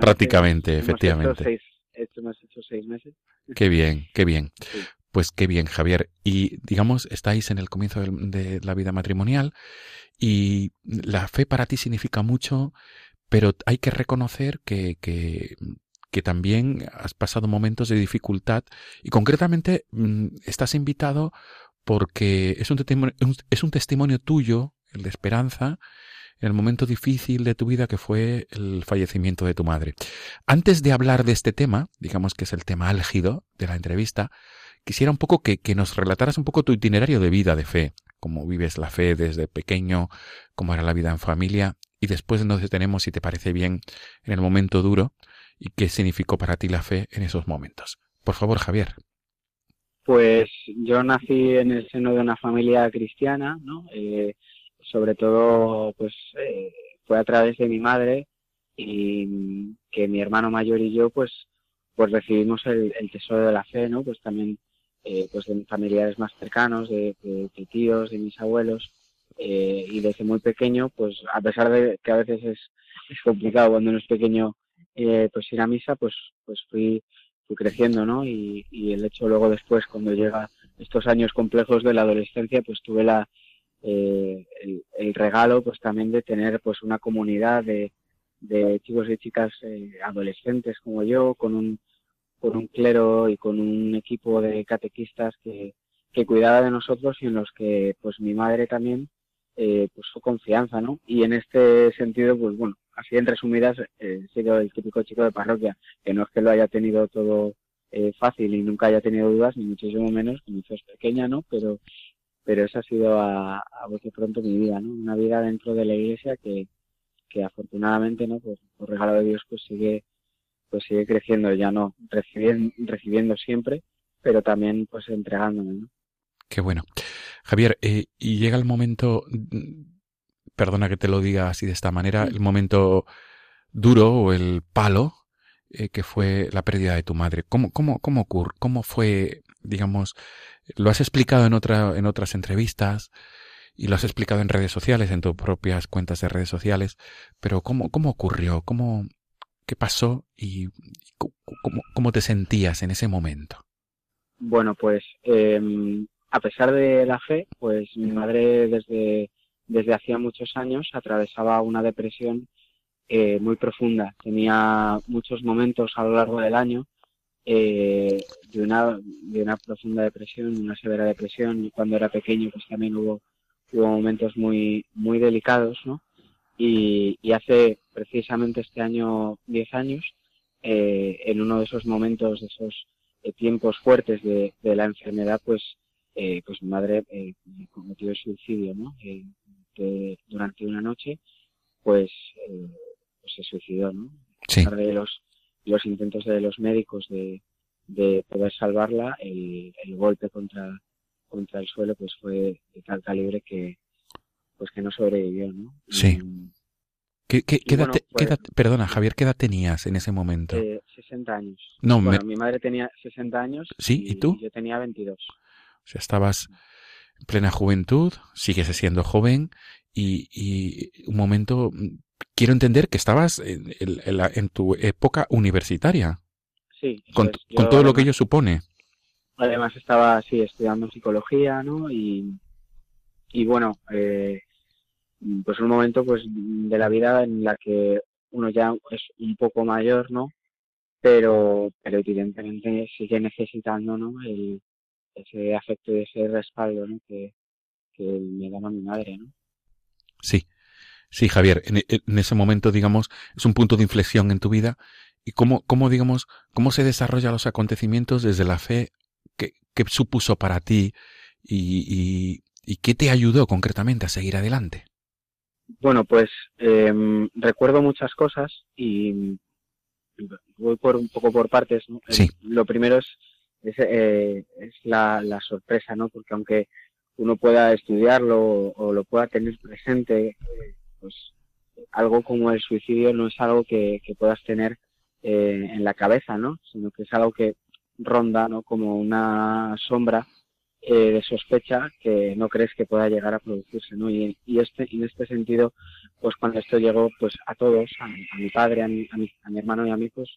A: prácticamente. efectivamente.
C: hemos hecho seis meses.
A: Qué bien, qué bien. Pues qué bien, Javier. Y digamos, estáis en el comienzo de la vida matrimonial y la fe para ti significa mucho, pero hay que reconocer que, que, también has pasado momentos de dificultad y concretamente mm, estás invitado porque es un, testimonio, es un testimonio tuyo, el de esperanza, en el momento difícil de tu vida que fue el fallecimiento de tu madre. Antes de hablar de este tema, digamos que es el tema álgido de la entrevista, quisiera un poco que, nos relataras un poco tu itinerario de vida de fe, cómo vives la fe desde pequeño, cómo era la vida en familia, y después nos detenemos, si te parece bien, en el momento duro y qué significó para ti la fe en esos momentos. Por favor, Javier.
C: Pues yo nací en el seno de una familia cristiana, ¿no? Eh, sobre todo, pues eh, fue a través de mi madre y que mi hermano mayor y yo, pues, pues recibimos el, el tesoro de la fe, ¿no? Pues también eh, pues de familiares más cercanos, de, tíos, de mis abuelos, eh, y desde muy pequeño, pues a pesar de que a veces es, complicado cuando uno es pequeño eh, pues ir a misa, pues, pues fui, fui creciendo, ¿no? Y, y el hecho luego después, cuando llega estos años complejos de la adolescencia, pues tuve la, eh, el, regalo pues también de tener pues una comunidad de, de chicos y chicas eh, adolescentes como yo, con un, con un clero y con un equipo de catequistas que, que cuidaba de nosotros y en los que pues mi madre también eh, puso confianza, ¿no? Y en este sentido, pues bueno, así en resumidas, eh, he sido el típico chico de parroquia, que no es que lo haya tenido todo eh, fácil y nunca haya tenido dudas, ni muchísimo menos, mi es pequeña, ¿no? Pero, pero esa ha sido a, a pronto mi vida, ¿no? Una vida dentro de la iglesia que, que afortunadamente, ¿no? Por, por regalo de Dios, pues sigue, pues sigue creciendo, ya no recibiendo, recibiendo siempre, pero también pues entregándome, ¿no?
A: Qué bueno. Javier, eh, y llega el momento, perdona que te lo diga así de esta manera, el momento duro o el palo eh, que fue la pérdida de tu madre. ¿Cómo, cómo, cómo ocurre? ¿Cómo fue, digamos, lo has explicado en, otra, en otras entrevistas y lo has explicado en redes sociales, en tus propias cuentas de redes sociales, pero ¿cómo, cómo ocurrió? ¿Cómo, qué pasó y cómo, cómo te sentías en ese momento?
C: Bueno, pues eh, a pesar de la fe, pues mi madre desde, desde hacía muchos años atravesaba una depresión eh, muy profunda. Tenía muchos momentos a lo largo del año eh, de, una, de una profunda depresión, una severa depresión. Y cuando era pequeño, pues también hubo, hubo momentos muy, muy delicados, ¿no? Y hace precisamente este año 10 años, eh, en uno de esos momentos, de esos eh, tiempos fuertes de, de, la enfermedad, pues, eh, pues mi madre eh, cometió el suicidio, ¿no? Eh, durante una noche, pues pues se suicidó, ¿no?
A: Sí.
C: A pesar de los, los intentos de los médicos de, de poder salvarla, el, el golpe contra, contra el suelo pues fue de tal calibre que pues que no sobrevivió, ¿no?
A: Sí. Y, ¿Qué, qué, qué, edad, bueno, pues, qué, edad, perdona, Javier, ¿qué edad tenías en ese momento?
C: Eh, 60 años.
A: No,
C: bueno,
A: me...
C: mi madre tenía 60 años.
A: Sí, ¿y, ¿y tú?
C: Yo tenía 22.
A: O sea, estabas en plena juventud, sigues siendo joven y, y un momento quiero entender que estabas en, en, en tu época universitaria.
C: Sí.
A: Con, es, con todo además, lo que ello supone.
C: Además estaba así estudiando psicología, ¿no? Y, y bueno, eh, pues un momento pues de la vida en la que uno ya es un poco mayor, ¿no? Pero, pero evidentemente sigue necesitando, ¿no? El, ese afecto y ese respaldo, ¿no? Que, que me daba mi madre, ¿no?
A: Sí. Sí, Javier, en, ese momento, digamos, es un punto de inflexión en tu vida. ¿Y cómo, cómo digamos, cómo se desarrollan los acontecimientos desde la fe? ¿Qué, qué supuso para ti? Y, y, ¿Y qué te ayudó concretamente a seguir adelante?
C: Bueno, pues eh, recuerdo muchas cosas y voy por un poco por partes. ¿no?
A: Sí.
C: Lo primero es, es, eh, es la, la, sorpresa, ¿no? Porque aunque uno pueda estudiarlo o, o lo pueda tener presente, eh, pues algo como el suicidio no es algo que, que puedas tener eh, en la cabeza, ¿no? Sino que es algo que ronda, ¿no? Como una sombra eh, de sospecha que no crees que pueda llegar a producirse, ¿no? Y, y este, en este sentido, pues cuando esto llegó, pues a todos, a, a mi padre, a mi, a mi, a mi hermano y a mí, pues,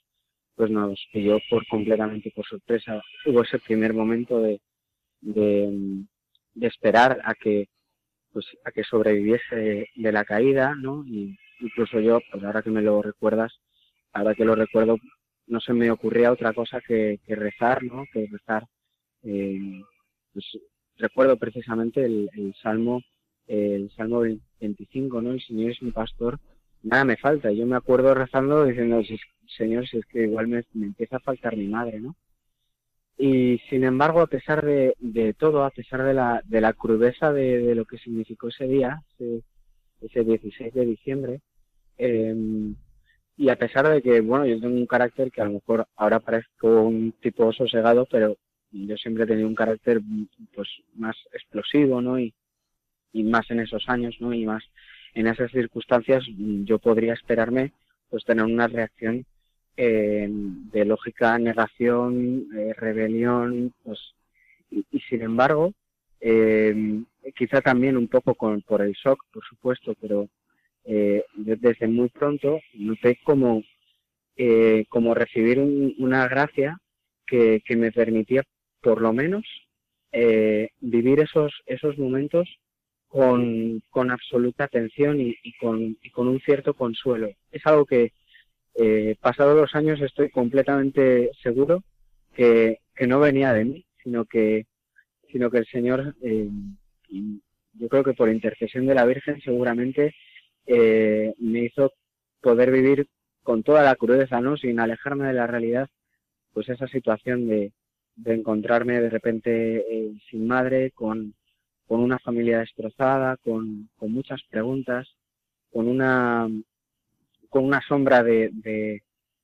C: pues nos pilló por completamente por sorpresa. Hubo ese primer momento de, de, de esperar a que pues a que sobreviviese de, la caída, ¿no? Y incluso yo, pues ahora que me lo recuerdas, ahora que lo recuerdo, no se me ocurría otra cosa que, que rezar, ¿no? Que rezar. Eh, pues recuerdo precisamente el, Salmo, el Salmo 25, ¿no? El Señor es mi pastor, nada me falta. Yo me acuerdo rezando diciendo, Señor, si es que igual me, me empieza a faltar mi madre, ¿no? Y sin embargo, a pesar de, de todo, a pesar de la, de la crudeza de, de, lo que significó ese día, ese, ese 16 de diciembre, eh, y a pesar de que, bueno, yo tengo un carácter que a lo mejor ahora parezco un tipo sosegado, pero yo siempre he tenido un carácter pues más explosivo, ¿no? Y, y más en esos años, ¿no? Y más en esas circunstancias yo podría esperarme pues tener una reacción eh, de lógica negación, eh, rebelión, pues, y, sin embargo, eh, quizá también un poco con, por el shock, por supuesto, pero eh, desde muy pronto noté como eh, como recibir una gracia que, que, me permitía, por lo menos, eh, vivir esos, esos momentos con, con absoluta atención y, con, con, un cierto consuelo. Es algo que, eh, pasados los años, estoy completamente seguro que, que, no venía de mí, sino que, sino que el Señor, eh, yo creo que por intercesión de la Virgen, seguramente me hizo poder vivir con toda la crudeza, ¿no? Sin alejarme de la realidad, pues esa situación de, de encontrarme de repente eh, sin madre, con, con una familia destrozada, con, con muchas preguntas, con una, con una sombra de,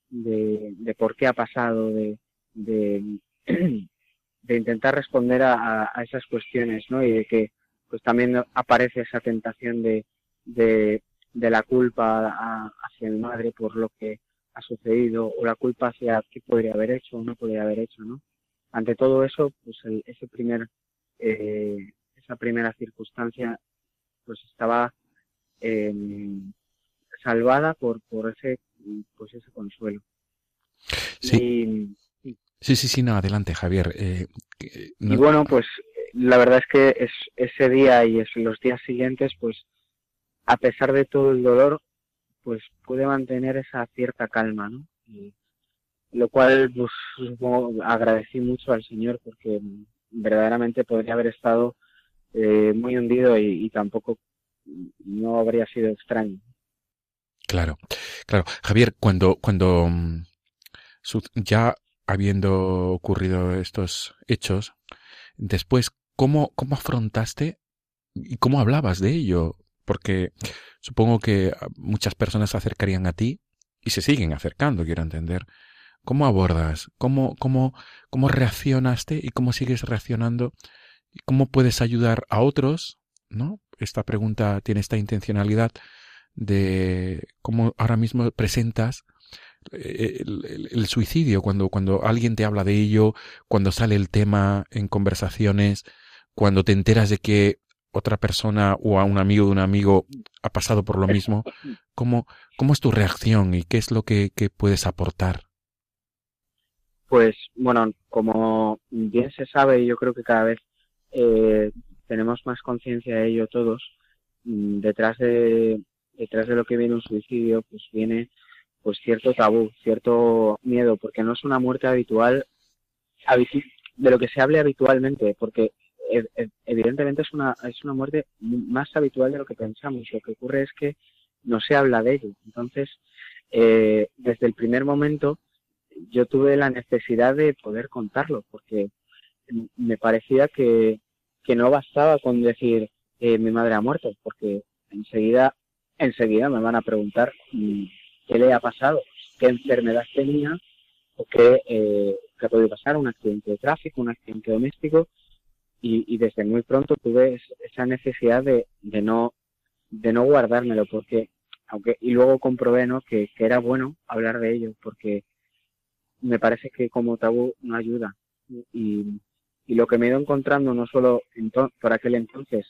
C: de, por qué ha pasado, de, de, de intentar responder a, a, esas cuestiones, ¿no? Y de que pues también aparece esa tentación de, de, de la culpa hacia mi madre por lo que ha sucedido o la culpa hacia qué podría haber hecho o no podría haber hecho, ¿no? Ante todo eso, pues el, ese primer eh, esa primera circunstancia pues estaba eh, salvada por, por ese pues ese consuelo.
A: Sí. Y, sí, sí, sí, no, adelante, Javier. Eh,
C: no... Y bueno, pues la verdad es que es, ese día y es, los días siguientes, pues a pesar de todo el dolor, pues pude mantener esa cierta calma, ¿no? Y, lo cual pues agradecí mucho al Señor porque verdaderamente podría haber estado eh, muy hundido y, y, tampoco no habría sido extraño.
A: Claro, claro. Javier, cuando, cuando mm, ya habiendo ocurrido estos hechos, después, ¿cómo, cómo afrontaste y cómo hablabas de ello? Porque supongo que muchas personas se acercarían a ti y se siguen acercando, quiero entender. ¿Cómo abordas? ¿Cómo, cómo, cómo reaccionaste y cómo sigues reaccionando ¿Cómo puedes ayudar a otros? ¿No? Esta pregunta tiene esta intencionalidad de cómo ahora mismo presentas eh, el, el, el, suicidio, cuando, cuando alguien te habla de ello, cuando sale el tema en conversaciones, cuando te enteras de que otra persona o a un amigo de un amigo ha pasado por lo mismo, ¿cómo, cómo es tu reacción y qué es lo que, que puedes aportar?
C: Pues bueno, como bien se sabe, yo creo que cada vez eh, tenemos más conciencia de ello todos. Mm, detrás de detrás de lo que viene un suicidio, pues viene pues cierto tabú, cierto miedo, porque no es una muerte habitual de lo que se hable habitualmente, porque evidentemente es una es una muerte más habitual de lo que pensamos. Lo que ocurre es que no se habla de ello. Entonces, eh, desde el primer momento, yo tuve la necesidad de poder contarlo, porque me parecía que, que no bastaba con decir eh, mi madre ha muerto, porque enseguida, enseguida me van a preguntar mm, qué le ha pasado, qué enfermedad tenía o qué, eh, qué puede pasar, un accidente de tráfico, un accidente doméstico, y, y desde muy pronto tuve esa necesidad de, de no de no guardármelo, porque aunque y luego comprobé ¿no? que, que era bueno hablar de ello, porque me parece que como tabú no ayuda. Y, y lo que me he ido encontrando no solo por aquel entonces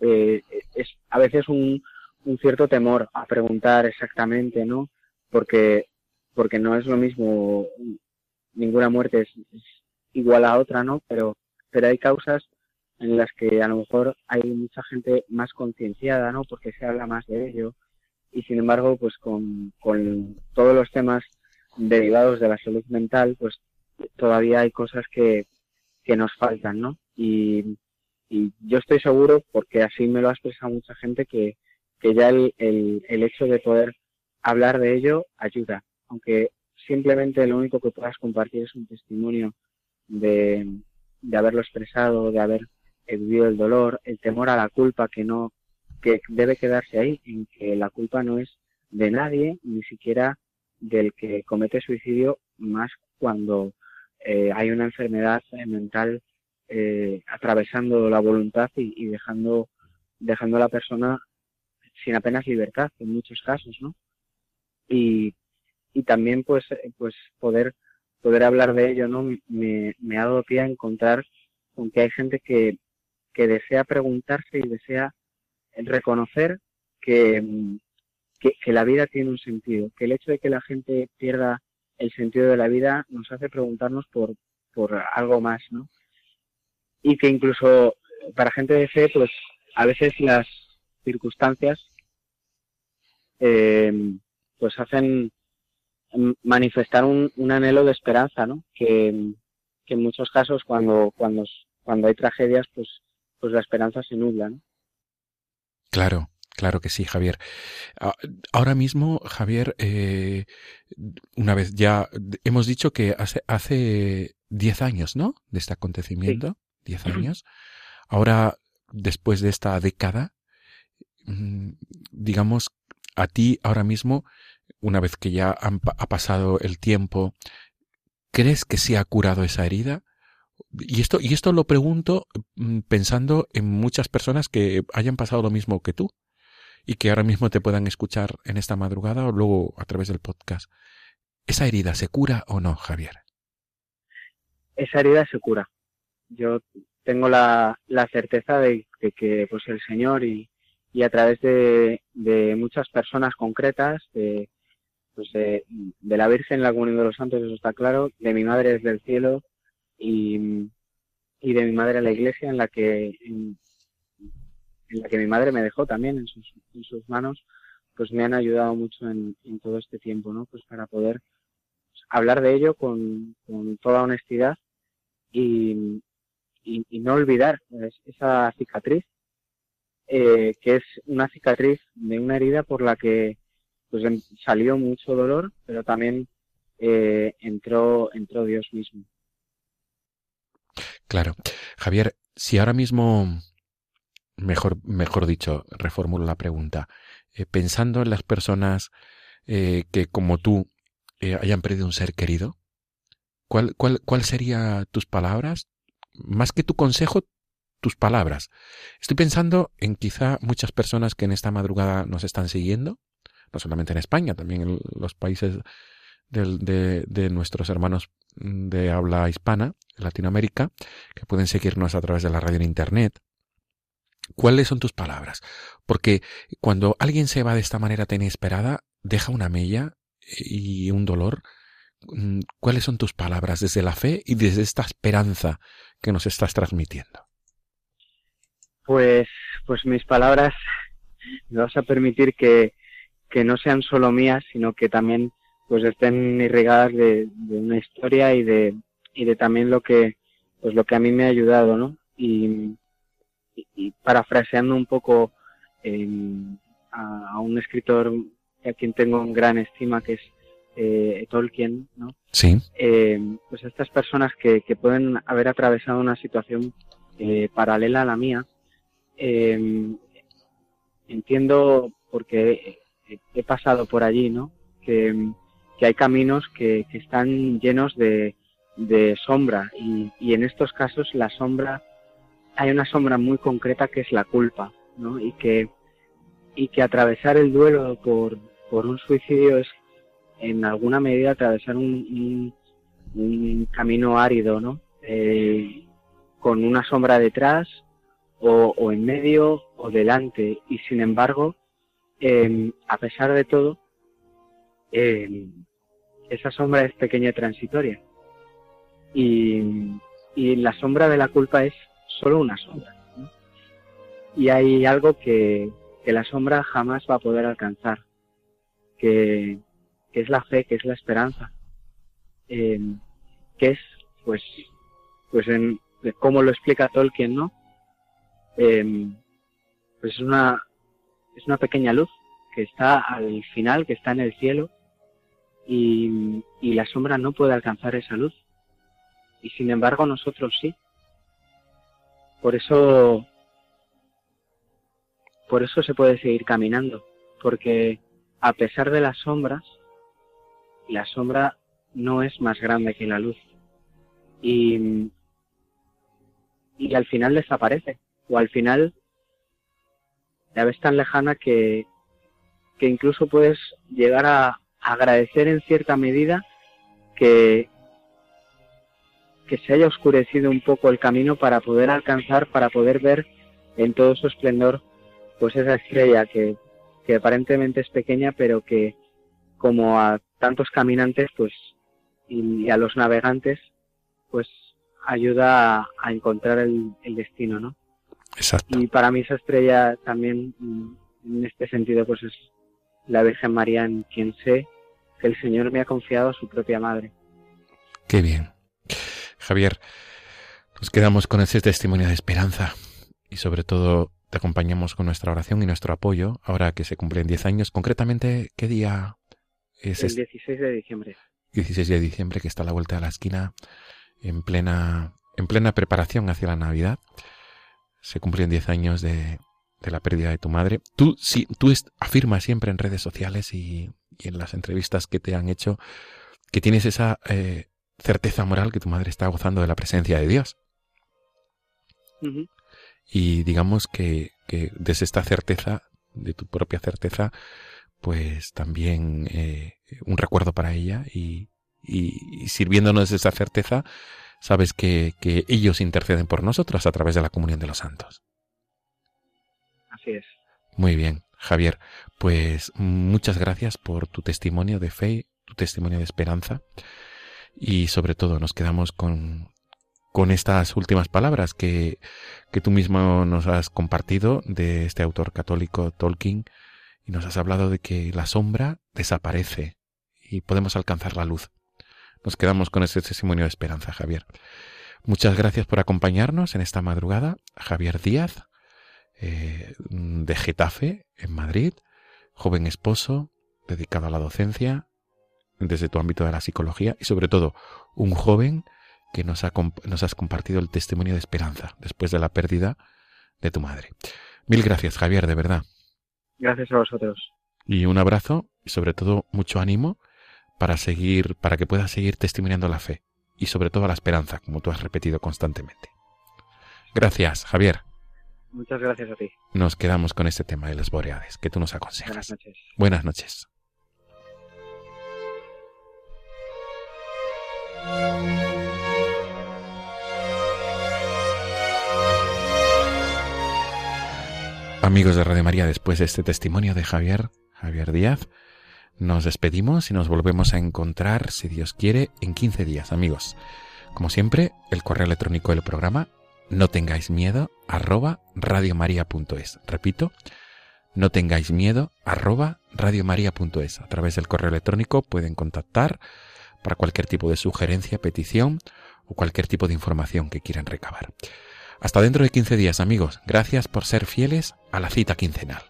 C: eh, es a veces un, un, cierto temor a preguntar exactamente no porque porque no es lo mismo ninguna muerte es, es, igual a otra no pero pero hay causas en las que a lo mejor hay mucha gente más concienciada no porque se habla más de ello. Y sin embargo pues con, con todos los temas derivados de la salud mental pues todavía hay cosas que que nos faltan, ¿no? Y, y yo estoy seguro, porque así me lo ha expresado mucha gente, que, que ya el, el, el hecho de poder hablar de ello ayuda, aunque simplemente lo único que puedas compartir es un testimonio de, de haberlo expresado, de haber vivido el dolor, el temor a la culpa que no, que debe quedarse ahí, en que la culpa no es de nadie, ni siquiera del que comete suicidio, más cuando eh, hay una enfermedad mental eh, atravesando la voluntad y, dejando dejando a la persona sin apenas libertad en muchos casos, ¿no? Y, y también pues pues poder poder hablar de ello, ¿no? Me, me ha dado pie a encontrar con que hay gente que, que desea preguntarse y desea reconocer que, que, la vida tiene un sentido, que el hecho de que la gente pierda el sentido de la vida nos hace preguntarnos por, por algo más, ¿no? Y que incluso para gente de fe, pues a veces las circunstancias eh, pues hacen manifestar un, un, anhelo de esperanza, ¿no? Que, que, en muchos casos cuando, cuando, cuando hay tragedias, pues, pues la esperanza se nubla, ¿no?
A: Claro, Claro que sí, Javier. Ahora mismo, Javier, eh, una vez ya hemos dicho que hace hace diez años, ¿no? De este acontecimiento, diez años. Ahora, después de esta década, mm, digamos, a ti ahora mismo, una vez que ya ha pasado el tiempo, ¿crees que se ha curado esa herida? Y esto, y esto lo pregunto mm, pensando en muchas personas que hayan pasado lo mismo que tú y que ahora mismo te puedan escuchar en esta madrugada o luego a través del podcast. ¿Esa herida se cura o no, Javier?
C: Esa herida se cura. Yo tengo la, la certeza de, que pues el Señor y, y a través de, de, muchas personas concretas, de, pues de, de, la Virgen, la Comunidad de los Santos, eso está claro, de mi madre desde el cielo y, y de mi madre la iglesia, en la que la que mi madre me dejó también en sus, en sus manos, pues me han ayudado mucho en, en, todo este tiempo, ¿no? Pues para poder hablar de ello con, con toda honestidad y, y, no olvidar esa cicatriz, eh, que es una cicatriz de una herida por la que pues salió mucho dolor, pero también eh, entró, entró Dios mismo.
A: Claro. Javier, si ahora mismo mejor, mejor dicho, reformulo la pregunta, eh, pensando en las personas eh, que como tú eh, hayan perdido un ser querido, ¿cuál, cuál, ¿cuál serían tus palabras? Más que tu consejo, tus palabras. Estoy pensando en quizá muchas personas que en esta madrugada nos están siguiendo, no solamente en España, también en los países de, de, nuestros hermanos de habla hispana, Latinoamérica, que pueden seguirnos a través de la radio en Internet, ¿Cuáles son tus palabras? Porque cuando alguien se va de esta manera tan inesperada, deja una mella y un dolor. Mm, ¿Cuáles son tus palabras desde la fe y desde esta esperanza que nos estás transmitiendo?
C: Pues, pues mis palabras me vas a permitir que, que no sean solo mías, sino que también pues estén irrigadas de, de, una historia y de, y de también lo que, pues lo que a mí me ha ayudado, ¿no? Y, y parafraseando un poco eh, a, a, un escritor a quien tengo en gran estima, que es eh, Tolkien, ¿no?
A: Sí.
C: Eh, pues estas personas que, que, pueden haber atravesado una situación eh, paralela a la mía, eh, entiendo porque he, he, pasado por allí, ¿no? Que, que hay caminos que, que están llenos de, de sombra y, y, en estos casos la sombra hay una sombra muy concreta que es la culpa, ¿no? Y que, y que atravesar el duelo por, por un suicidio es en alguna medida atravesar un, un, un camino árido, ¿no? Eh, con una sombra detrás o, o, en medio o delante y sin embargo, eh, a pesar de todo, eh, esa sombra es pequeña y transitoria. Y, y la sombra de la culpa es solo una sombra. Y hay algo que, que, la sombra jamás va a poder alcanzar, que, que es la fe, que es la esperanza, eh, que es, pues, pues en, como lo explica Tolkien, ¿no? Eh, pues es una, es una pequeña luz que está al final, que está en el cielo, y, y la sombra no puede alcanzar esa luz. Y sin embargo nosotros sí. Por eso, por eso se puede seguir caminando, porque a pesar de las sombras, la sombra no es más grande que la luz. Y, y al final desaparece, o al final la ves tan lejana que, que incluso puedes llegar a agradecer en cierta medida que, que se haya oscurecido un poco el camino para poder alcanzar, para poder ver en todo su esplendor, pues esa estrella que, que aparentemente es pequeña, pero que como a tantos caminantes, pues, y, a los navegantes, pues ayuda a, encontrar el, destino, ¿no?
A: Exacto.
C: Y para mí esa estrella también, mm, en este sentido, pues es la Virgen María en quien sé que el Señor me ha confiado a su propia madre.
A: Qué bien. Javier, nos quedamos con ese testimonio de esperanza y sobre todo te acompañamos con nuestra oración y nuestro apoyo ahora que se cumplen 10 años. Concretamente, ¿qué día es?
C: El 16 de diciembre.
A: 16 de diciembre, que está a la vuelta de la esquina, en plena, en plena preparación hacia la Navidad. Se cumplen 10 años de, de, la pérdida de tu madre. Tú, sí, tú afirmas siempre en redes sociales y, en las entrevistas que te han hecho que tienes esa eh, certeza moral que tu madre está gozando de la presencia de Dios. Y digamos que, desde esta certeza, de tu propia certeza, pues también eh, un recuerdo para ella y, sirviéndonos de esa certeza, sabes que, que, ellos interceden por nosotros a través de la comunión de los santos.
C: Así es.
A: Muy bien, Javier. Pues muchas gracias por tu testimonio de fe, tu testimonio de esperanza y sobre todo nos quedamos con, con estas últimas palabras que, que tú mismo nos has compartido de este autor católico Tolkien y nos has hablado de que la sombra desaparece y podemos alcanzar la luz. Nos quedamos con ese testimonio de esperanza, Javier. Muchas gracias por acompañarnos en esta madrugada. Javier Díaz, eh, de Getafe, en Madrid, joven esposo, dedicado a la docencia, desde tu ámbito de la psicología y sobre todo un joven que nos, ha, nos has compartido el testimonio de esperanza después de la pérdida de tu madre. Mil gracias, Javier, de verdad.
C: Gracias a vosotros.
A: Y un abrazo y sobre todo mucho ánimo para seguir, para que puedas seguir testimoniando la fe y sobre todo la esperanza, como tú has repetido constantemente. Gracias, Javier.
C: Muchas gracias a ti.
A: Nos quedamos con este tema de las boreades que tú nos aconsejas.
C: Buenas noches.
A: Buenas noches. Amigos de Radio María, después de este testimonio de Javier, Javier Díaz, nos despedimos y nos volvemos a encontrar, si Dios quiere, en 15 días, amigos. Como siempre, el correo electrónico del programa, no tengáis miedo, arroba radiomaria.es. Repito, no tengáis miedo, arroba radiomaria.es. A través del correo electrónico pueden contactar para cualquier tipo de sugerencia, petición o cualquier tipo de información que quieran recabar. Hasta dentro de 15 días, amigos. Gracias por ser fieles a la cita quincenal.